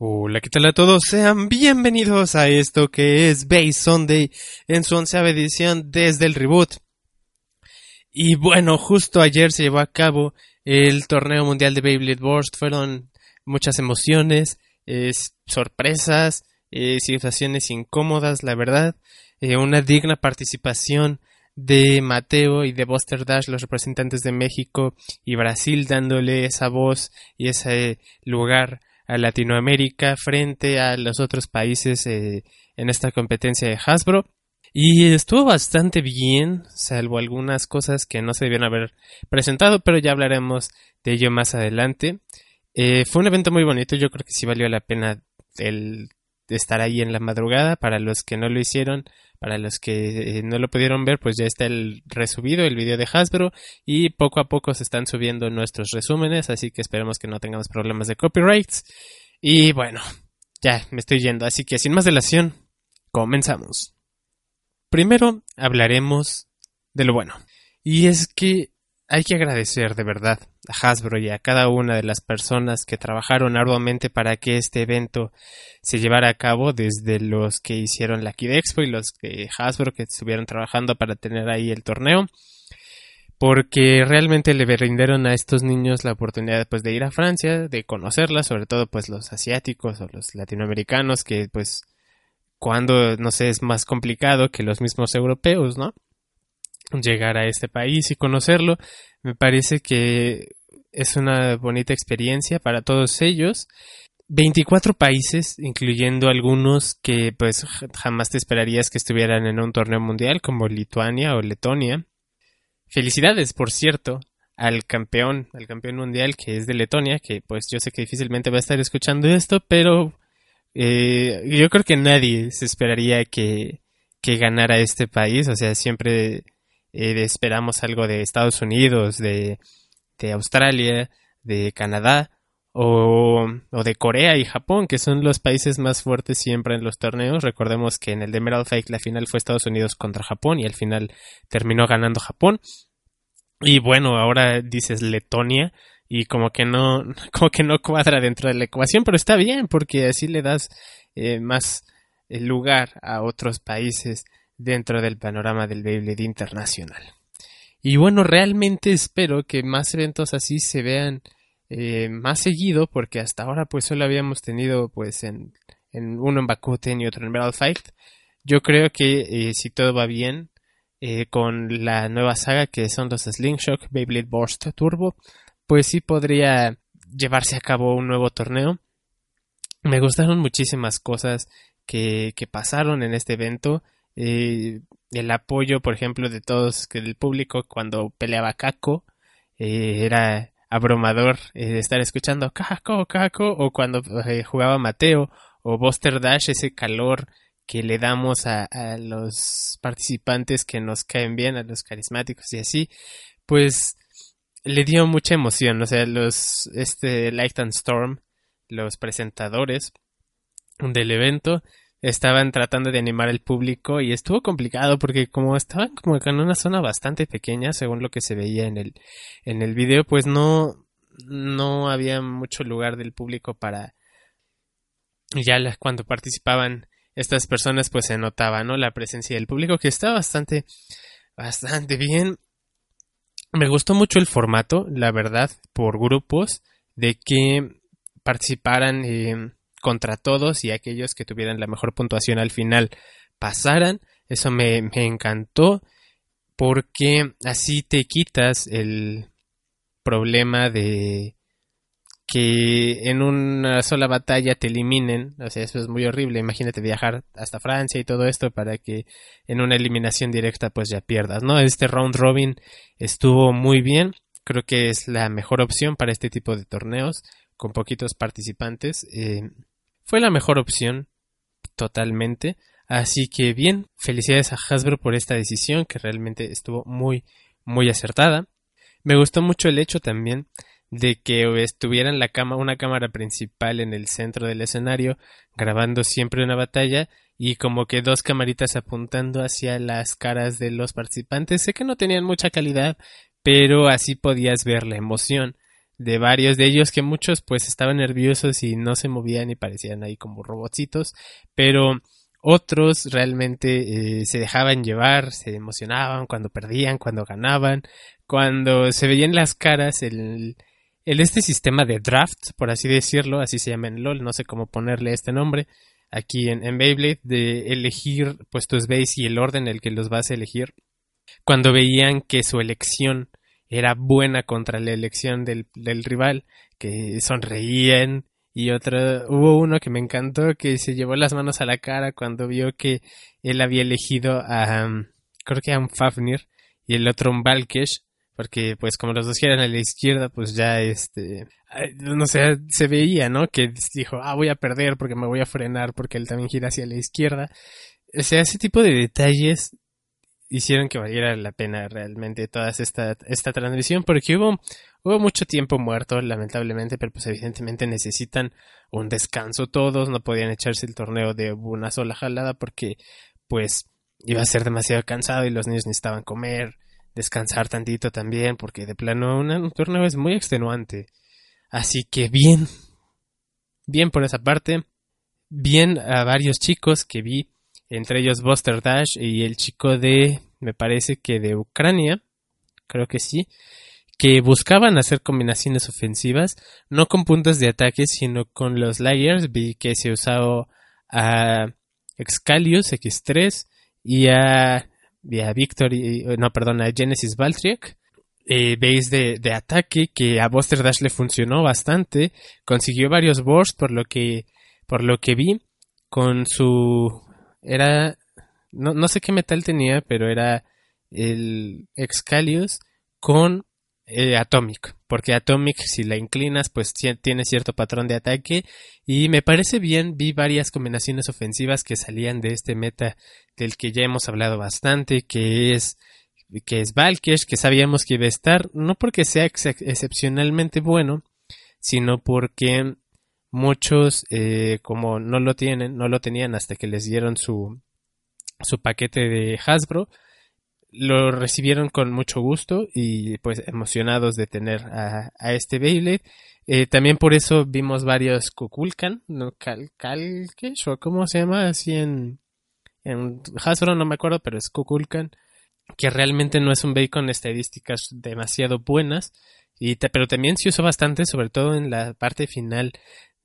Hola, ¿qué tal a todos? Sean bienvenidos a esto que es Base Sunday en su onceava edición desde el reboot. Y bueno, justo ayer se llevó a cabo el torneo mundial de Beyblade Burst. Fueron muchas emociones, sorpresas, eh, situaciones incómodas, la verdad. Eh, una digna participación de Mateo y de Buster Dash, los representantes de México y Brasil, dándole esa voz y ese lugar a Latinoamérica frente a los otros países eh, en esta competencia de Hasbro. Y estuvo bastante bien, salvo algunas cosas que no se debían haber presentado, pero ya hablaremos de ello más adelante. Eh, fue un evento muy bonito, yo creo que sí valió la pena el estar ahí en la madrugada. Para los que no lo hicieron, para los que eh, no lo pudieron ver, pues ya está el resubido, el video de Hasbro, y poco a poco se están subiendo nuestros resúmenes, así que esperemos que no tengamos problemas de copyrights. Y bueno, ya me estoy yendo, así que sin más dilación, comenzamos. Primero hablaremos de lo bueno. Y es que hay que agradecer de verdad a Hasbro y a cada una de las personas que trabajaron arduamente para que este evento se llevara a cabo, desde los que hicieron la Kid Expo y los que Hasbro que estuvieron trabajando para tener ahí el torneo, porque realmente le rindieron a estos niños la oportunidad pues de ir a Francia, de conocerla, sobre todo pues los asiáticos o los latinoamericanos que pues cuando no sé es más complicado que los mismos europeos, ¿no? Llegar a este país y conocerlo. Me parece que es una bonita experiencia para todos ellos. 24 países, incluyendo algunos que pues jamás te esperarías que estuvieran en un torneo mundial como Lituania o Letonia. Felicidades, por cierto, al campeón, al campeón mundial que es de Letonia, que pues yo sé que difícilmente va a estar escuchando esto, pero eh, yo creo que nadie se esperaría que, que ganara este país, o sea, siempre eh, esperamos algo de Estados Unidos, de, de Australia, de Canadá o, o, de Corea y Japón, que son los países más fuertes siempre en los torneos. Recordemos que en el de Emerald Fake la final fue Estados Unidos contra Japón y al final terminó ganando Japón. Y bueno, ahora dices Letonia y como que no, como que no cuadra dentro de la ecuación, pero está bien porque así le das eh, más eh, lugar a otros países dentro del panorama del Beyblade internacional. Y bueno, realmente espero que más eventos así se vean eh, más seguido, porque hasta ahora pues solo habíamos tenido pues en, en uno en Bakuten y otro en Battle Fight. Yo creo que eh, si todo va bien eh, con la nueva saga que son los Slingshock Beyblade Burst Turbo, pues sí podría llevarse a cabo un nuevo torneo. Me gustaron muchísimas cosas que, que pasaron en este evento. Eh, el apoyo, por ejemplo, de todos, que del público cuando peleaba Kako, eh, era abrumador eh, estar escuchando Kako, Kako, o cuando jugaba Mateo o Buster Dash, ese calor que le damos a, a, los participantes que nos caen bien, a los carismáticos y así, pues le dio mucha emoción, o sea, los, este Light and Storm, los presentadores del evento, estaban tratando de animar al público y estuvo complicado porque como estaban como en una zona bastante pequeña según lo que se veía en el en el video pues no no había mucho lugar del público para ya cuando participaban estas personas pues se notaba no la presencia del público que está bastante bastante bien. Me gustó mucho el formato la verdad por grupos de que participaran eh, contra todos y aquellos que tuvieran la mejor puntuación al final pasaran. Eso me, me encantó porque así te quitas el problema de que en una sola batalla te eliminen, o sea, eso es muy horrible, imagínate viajar hasta Francia y todo esto para que en una eliminación directa pues ya pierdas, ¿no? Este round robin estuvo muy bien, creo que es la mejor opción para este tipo de torneos con poquitos participantes. Eh, fue la mejor opción, totalmente. Así que bien, felicidades a Hasbro por esta decisión que realmente estuvo muy, muy acertada. Me gustó mucho el hecho también de que estuviera en la una cámara principal en el centro del escenario grabando siempre una batalla y como que dos camaritas apuntando hacia las caras de los participantes. Sé que no tenían mucha calidad, pero así podías ver la emoción de varios de ellos que muchos pues estaban nerviosos y no se movían y parecían ahí como robotcitos, pero otros realmente eh, se dejaban llevar, se emocionaban cuando perdían, cuando ganaban, cuando se veían las caras, el, este sistema de draft, por así decirlo, así se llama en LOL, no sé cómo ponerle este nombre, aquí en, en Beyblade, de elegir pues tus base y el orden en el que los vas a elegir, cuando veían que su elección era buena contra la elección del, del rival, que sonreían y otro, hubo uno que me encantó que se llevó las manos a la cara cuando vio que él había elegido a, um, creo que a un Fafnir y el otro un Valkesh, porque pues como los dos eran a la izquierda, pues ya este, no sé, se veía, ¿no? Que dijo, ah, voy a perder porque me voy a frenar porque él también gira hacia la izquierda. O sea, ese tipo de detalles hicieron que valiera la pena realmente toda esta, esta transmisión porque hubo, hubo mucho tiempo muerto lamentablemente pero pues evidentemente necesitan un descanso todos no podían echarse el torneo de una sola jalada porque pues iba a ser demasiado cansado y los niños necesitaban comer descansar tantito también porque de plano un torneo es muy extenuante. Así que bien bien por esa parte bien a varios chicos que vi entre ellos Buster Dash y el chico de, me parece que de Ucrania, creo que sí, que buscaban hacer combinaciones ofensivas, no con puntos de ataque, sino con los layers. Vi que se usó a Excalius X3 y a, a Victory, no, perdón, a Genesis Valtriek. Eh, veis de, de, ataque que a Buster Dash le funcionó bastante, consiguió varios bursts por lo que, por lo que vi, con su era, no, no sé qué metal tenía, pero era el Excalius con eh, Atomic, porque Atomic si la inclinas pues tiene cierto patrón de ataque y me parece bien, vi varias combinaciones ofensivas que salían de este meta del que ya hemos hablado bastante, que es que es Valkesh, que sabíamos que iba a estar, no porque sea excepcionalmente bueno, sino porque Muchos, eh, como no lo tienen, no lo tenían hasta que les dieron su, su paquete de Hasbro, lo recibieron con mucho gusto y pues emocionados de tener a, a este Beyblade. Eh, también por eso vimos varios Kukulkan, ¿no? Cal, o cómo se llama así en, en Hasbro, no me acuerdo, pero es Kukulkan, que realmente no es un Bacon con estadísticas demasiado buenas, y pero también se usó bastante, sobre todo en la parte final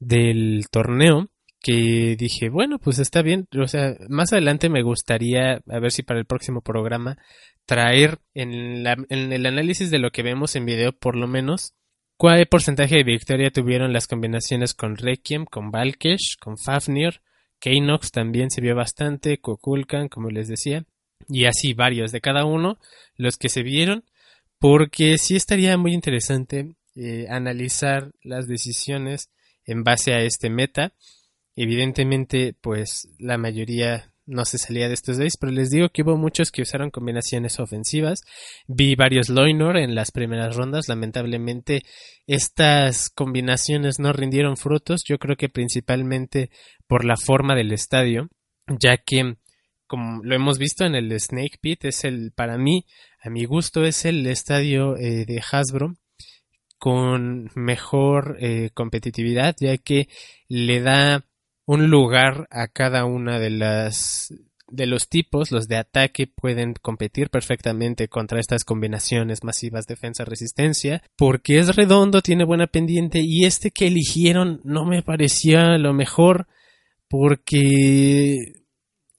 del torneo que dije, bueno, pues está bien, o sea, más adelante me gustaría, a ver si para el próximo programa, traer en, la, en el análisis de lo que vemos en video, por lo menos, cuál porcentaje de victoria tuvieron las combinaciones con Requiem, con Valkesh, con Fafnir, Keinox también se vio bastante, Kukulkan, como les decía, y así varios de cada uno, los que se vieron, porque sí estaría muy interesante eh, analizar las decisiones en base a este meta. Evidentemente, pues la mayoría no se salía de estos days, pero les digo que hubo muchos que usaron combinaciones ofensivas. Vi varios Loinor en las primeras rondas. Lamentablemente, estas combinaciones no rindieron frutos. Yo creo que principalmente por la forma del estadio, ya que como lo hemos visto en el Snake Pit, es el, para mí, a mi gusto, es el estadio eh, de Hasbro con mejor eh, competitividad, ya que le da un lugar a cada una de las de los tipos, los de ataque pueden competir perfectamente contra estas combinaciones masivas defensa-resistencia, porque es redondo, tiene buena pendiente y este que eligieron no me parecía lo mejor porque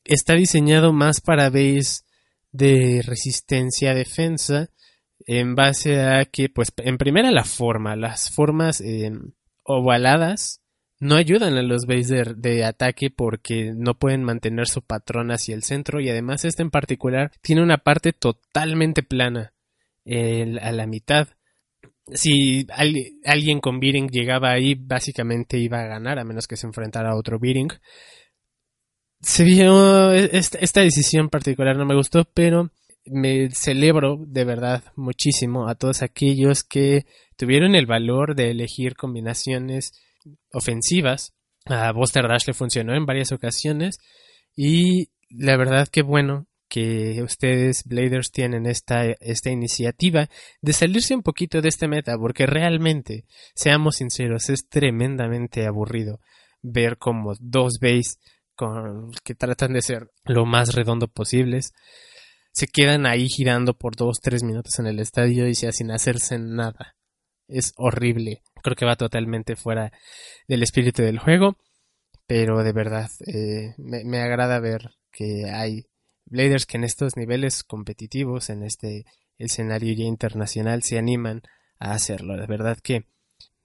está diseñado más para base de resistencia-defensa en base a que, pues, en primera la forma, las formas eh, ovaladas no ayudan a los bases de, ataque porque no pueden mantener su patrón hacia el centro y además este en particular tiene una parte totalmente plana a la mitad. Si alguien con Beating llegaba ahí, básicamente iba a ganar a menos que se enfrentara a otro Beating. Se vio esta, esta decisión particular no me gustó, pero me celebro de verdad muchísimo a todos aquellos que tuvieron el valor de elegir combinaciones ofensivas. A Buster Dash le funcionó en varias ocasiones y la verdad que bueno que ustedes, Bladers, tienen esta, esta iniciativa de salirse un poquito de este meta, porque realmente, seamos sinceros, es tremendamente aburrido ver como dos bays con, que tratan de ser lo más redondo posibles se quedan ahí girando por dos, tres minutos en el estadio y sin hacerse nada. Es horrible. Creo que va totalmente fuera del espíritu del juego. Pero de verdad, eh, me, me, agrada ver que hay Bladers que en estos niveles competitivos, en este escenario ya internacional, se animan a hacerlo. De verdad que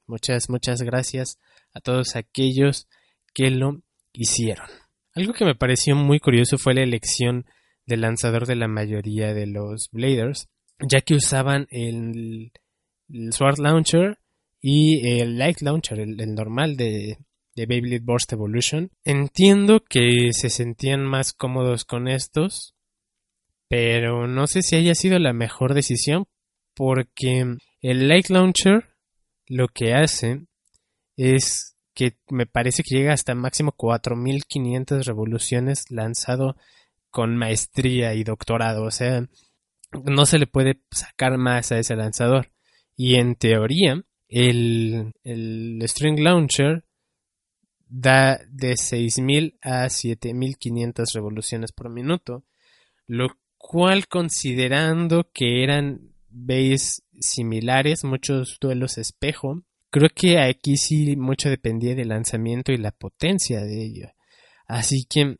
muchas, muchas gracias a todos aquellos que lo hicieron. Algo que me pareció muy curioso fue la elección del lanzador de la mayoría de los Bladers, ya que usaban el, Sword Launcher y el Light Launcher, el, normal de, de Beyblade Burst Evolution. Entiendo que se sentían más cómodos con estos, pero no sé si haya sido la mejor decisión porque el Light Launcher lo que hace es que me parece que llega hasta máximo 4500 revoluciones lanzado con maestría y doctorado, o sea, no se le puede sacar más a ese lanzador. Y en teoría, el, el String Launcher da de 6.000 a 7.500 revoluciones por minuto, lo cual considerando que eran bays similares, muchos duelos espejo, creo que aquí sí mucho dependía del lanzamiento y la potencia de ello. Así que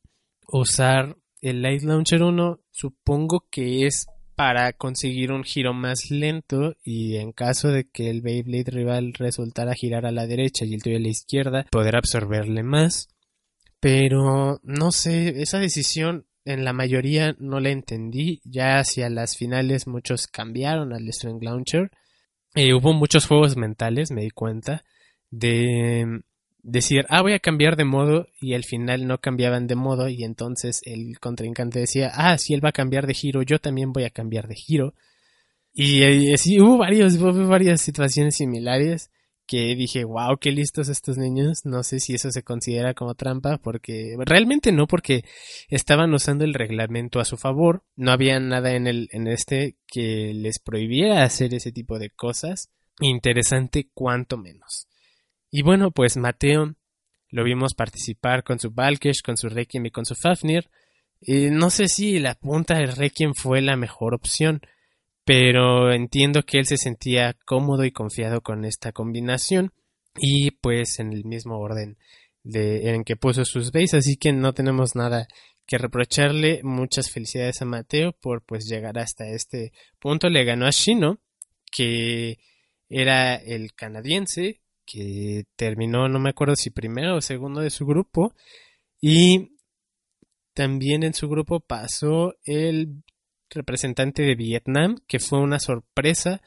usar el Light Launcher 1 supongo que es para conseguir un giro más lento y en caso de que el Beyblade rival resultara girar a la derecha y el tuyo a la izquierda, poder absorberle más. Pero no sé, esa decisión en la mayoría no la entendí. Ya hacia las finales muchos cambiaron al String Launcher. Eh, hubo muchos juegos mentales, me di cuenta, de decir, ah, voy a cambiar de modo y al final no cambiaban de modo y entonces el contrincante decía, ah, si él va a cambiar de giro, yo también voy a cambiar de giro. Y, así hubo, varios, hubo varias situaciones similares que dije, wow, qué listos estos niños. No sé si eso se considera como trampa, porque realmente no, porque estaban usando el reglamento a su favor. No había nada en, el, en este que les prohibiera hacer ese tipo de cosas. Interesante, cuanto menos. Y bueno, pues Mateo lo vimos participar con su Valkesh, con su Requiem y con su Fafnir. Y no sé si la punta del Requiem fue la mejor opción, pero entiendo que él se sentía cómodo y confiado con esta combinación y pues en el mismo orden de, en que puso sus bases, así que no tenemos nada que reprocharle. Muchas felicidades a Mateo por pues llegar hasta este punto. Le ganó a Shino, que era el canadiense, que terminó, no me acuerdo si primero o segundo de su grupo. Y también en su grupo pasó el representante de Vietnam, que fue una sorpresa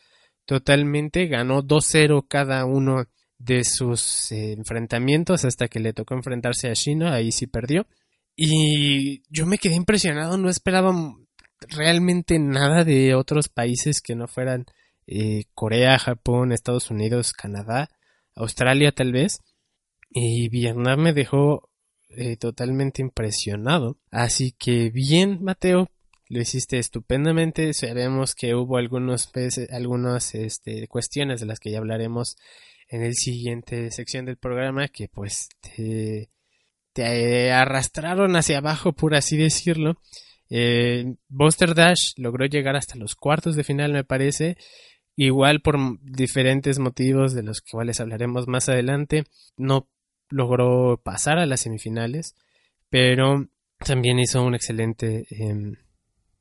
totalmente. Ganó 2-0 cada uno de sus eh, enfrentamientos hasta que le tocó enfrentarse a China, ahí sí perdió. Y yo me quedé impresionado, no esperaba realmente nada de otros países que no fueran eh, Corea, Japón, Estados Unidos, Canadá. Australia tal vez, y Vietnam me dejó eh, totalmente impresionado. Así que bien, Mateo, lo hiciste estupendamente. Sabemos que hubo algunos algunas este, cuestiones de las que ya hablaremos en el siguiente sección del programa que pues te, te arrastraron hacia abajo, por así decirlo. Eh, Buster Dash logró llegar hasta los cuartos de final, me parece, Igual por diferentes motivos de los cuales hablaremos más adelante, no logró pasar a las semifinales, pero también hizo una excelente em,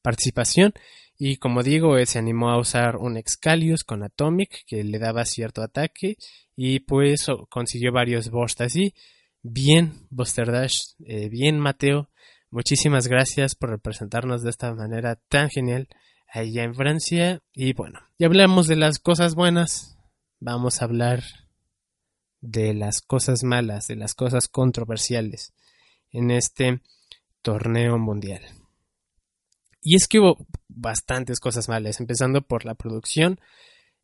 participación. Y como digo, se animó a usar un Excalius con Atomic que le daba cierto ataque y pues consiguió varios bursts así. Bien, Buster Dash, eh, bien Mateo, muchísimas gracias por representarnos de esta manera tan genial allá en Francia. Y bueno, ya hablamos de las cosas buenas, vamos a hablar de las cosas malas, de las cosas controversiales en este torneo mundial. Y es que hubo bastantes cosas malas, empezando por la producción.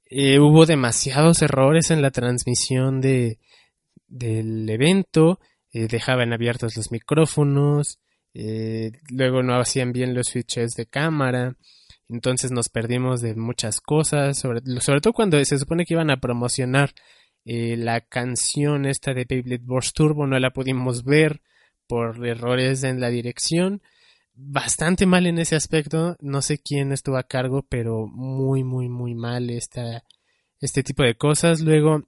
Eh, hubo demasiados errores en la transmisión de, del evento, eh, dejaban abiertos los micrófonos, eh, luego no hacían bien los switches de cámara, entonces nos perdimos de muchas cosas, sobre, todo cuando se supone que iban a promocionar eh, la canción esta de Beyblade Burst Turbo, no la pudimos ver por errores en la dirección, bastante mal en ese aspecto, no sé quién estuvo a cargo, pero muy, muy, muy mal esta, este tipo de cosas. Luego,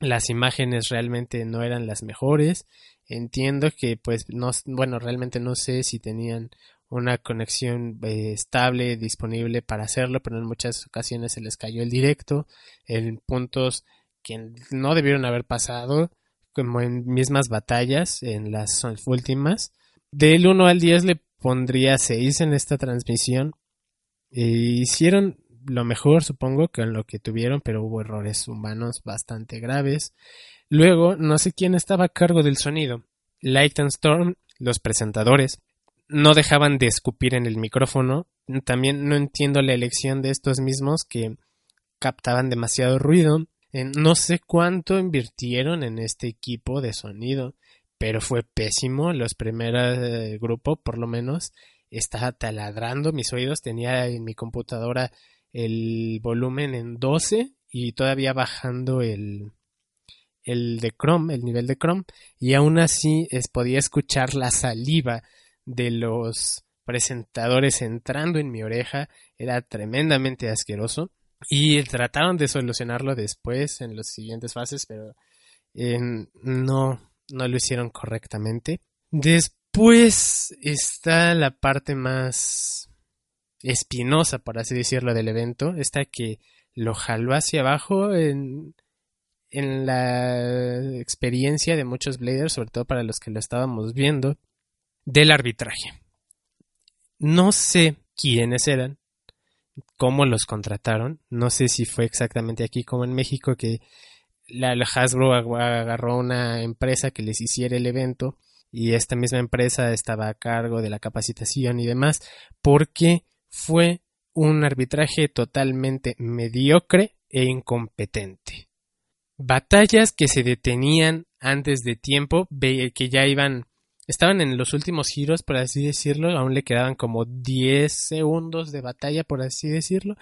las imágenes realmente no eran las mejores. Entiendo que, pues, no, bueno, realmente no sé si tenían una conexión eh, estable disponible para hacerlo, pero en muchas ocasiones se les cayó el directo en puntos que no debieron haber pasado, como en mismas batallas, en las últimas. Del 1 al 10 le pondría 6 en esta transmisión. E hicieron lo mejor, supongo, que en lo que tuvieron, pero hubo errores humanos bastante graves. Luego, no sé quién estaba a cargo del sonido. Light and Storm, los presentadores, no dejaban de escupir en el micrófono. También no entiendo la elección de estos mismos que captaban demasiado ruido. no sé cuánto invirtieron en este equipo de sonido, pero fue pésimo. Los primeros eh, grupos, por lo menos, estaba taladrando mis oídos. Tenía en mi computadora el volumen en 12 y todavía bajando el, el de Chrome, el nivel de Chrome, y aún así es, podía escuchar la saliva de los presentadores entrando en mi oreja, era tremendamente asqueroso y trataron de solucionarlo después en las siguientes fases, pero no, no lo hicieron correctamente. Después está la parte más espinosa, por así decirlo, del evento, esta que lo jaló hacia abajo en, en la experiencia de muchos Bladers, sobre todo para los que lo estábamos viendo, del arbitraje. No sé quiénes eran, cómo los contrataron, no sé si fue exactamente aquí como en México que la, Hasbro agarró una empresa que les hiciera el evento y esta misma empresa estaba a cargo de la capacitación y demás, porque fue un arbitraje totalmente mediocre e incompetente. Batallas que se detenían antes de tiempo, que ya iban, estaban en los últimos giros, por así decirlo, aún le quedaban como 10 segundos de batalla, por así decirlo,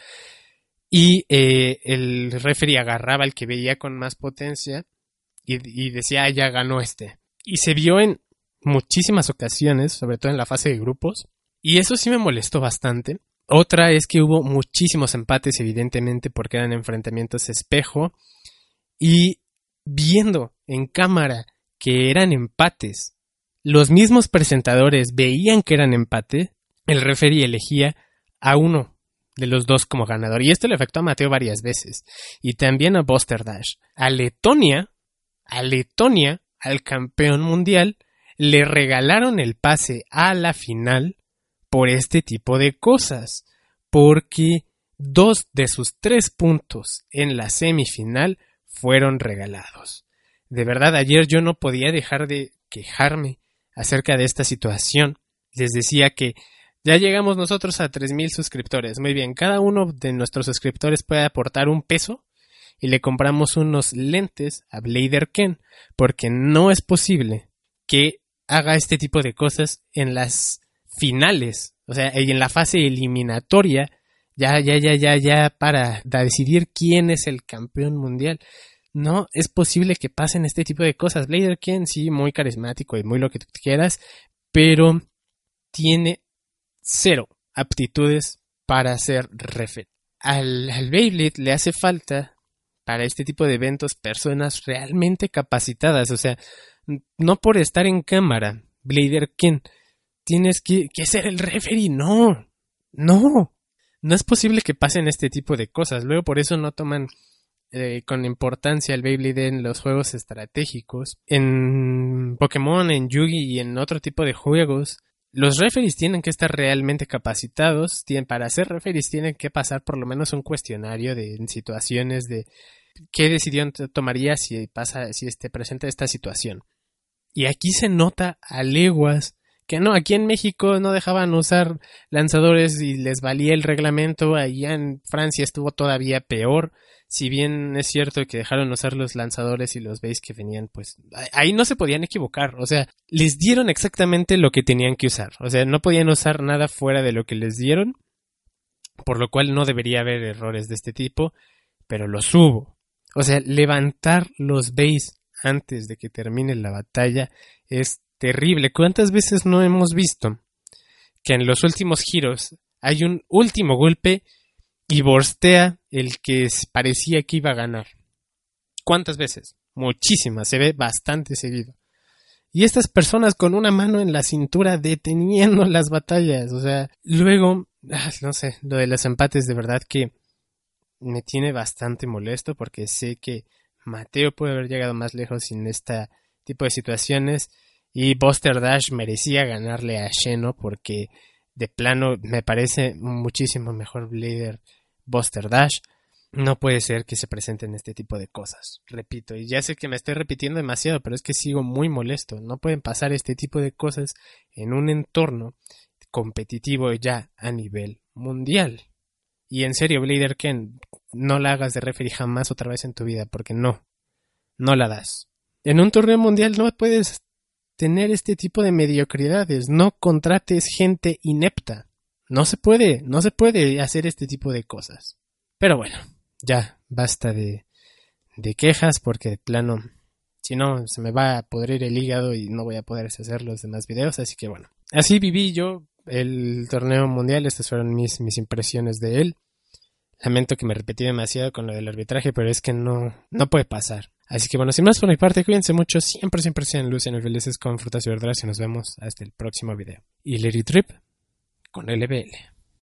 y eh, el referee agarraba al que veía con más potencia y, decía, ah, ya ganó este. Y se vio en muchísimas ocasiones, sobre todo en la fase de grupos, y eso sí me molestó bastante. Otra es que hubo muchísimos empates, evidentemente, porque eran enfrentamientos espejo. Y viendo en cámara que eran empates, los mismos presentadores veían que eran empate, el referee elegía a uno de los dos como ganador. Y esto le afectó a Mateo varias veces. Y también a Buster Dash. A Letonia, a Letonia, al campeón mundial, le regalaron el pase a la final por este tipo de cosas, porque dos de sus tres puntos en la semifinal fueron regalados. De verdad, ayer yo no podía dejar de quejarme acerca de esta situación. Les decía que ya llegamos nosotros a 3.000 suscriptores. Muy bien, cada uno de nuestros suscriptores puede aportar un peso y le compramos unos lentes a Blader Ken, porque no es posible que haga este tipo de cosas en las finales, o sea, en la fase eliminatoria, ya, ya, ya, ya, ya, para decidir quién es el campeón mundial. No es posible que pasen este tipo de cosas. Blader Ken, sí, muy carismático y muy lo que tú quieras, pero tiene cero aptitudes para ser referee. Al, al Beyblade le hace falta para este tipo de eventos personas realmente capacitadas, o sea, no por estar en cámara, Blader Ken tienes que, ser el referee. No, no. No es posible que pasen este tipo de cosas. Luego por eso no toman eh, con importancia el Beyblade en los juegos estratégicos. En Pokémon, en Yugi y en otro tipo de juegos, los referees tienen que estar realmente capacitados. Tienen, para ser referees tienen que pasar por lo menos un cuestionario de situaciones de qué decisión tomaría si pasa, si este presenta esta situación. Y aquí se nota a leguas que no, aquí en México no dejaban usar lanzadores y les valía el reglamento, allá en Francia estuvo todavía peor, si bien es cierto que dejaron usar los lanzadores y los base que venían, pues ahí no se podían equivocar. O sea, les dieron exactamente lo que tenían que usar. O sea, no podían usar nada fuera de lo que les dieron, por lo cual no debería haber errores de este tipo, pero los hubo. O sea, levantar los base antes de que termine la batalla es terrible. ¿Cuántas veces no hemos visto que en los últimos giros hay un último golpe y borstea el que parecía que iba a ganar. ¿Cuántas veces? Muchísimas, se ve bastante seguido. Y estas personas con una mano en la cintura deteniendo las batallas, o sea, luego, ah, no sé, lo de los empates de verdad que me tiene bastante molesto porque sé que Mateo puede haber llegado más lejos sin este tipo de situaciones y Buster Dash merecía ganarle a Sheno porque de plano me parece muchísimo mejor Blader Buster Dash. No puede ser que se presenten este tipo de cosas. Repito, y ya sé que me estoy repitiendo demasiado, pero es que sigo muy molesto. No pueden pasar este tipo de cosas en un entorno competitivo ya a nivel mundial. Y en serio, Blader Ken, no la hagas de referee jamás otra vez en tu vida, porque no, no la das. En un torneo mundial no puedes tener este tipo de mediocridades. No contrates gente inepta. No se puede, no se puede hacer este tipo de cosas. Pero bueno, ya basta de, de quejas porque de plano, si no, se me va a podrir el hígado y no voy a poder hacer los demás videos. Así que bueno, así viví yo el torneo mundial. Estas fueron mis, mis impresiones de él. Lamento que me repetí demasiado con lo del arbitraje, pero es que no, no puede pasar. Así que bueno, sin más por mi parte, cuídense mucho, siempre, siempre sean lucianos felices con frutas y verduras y nos vemos hasta el próximo video. Y Larry Trip con LBL.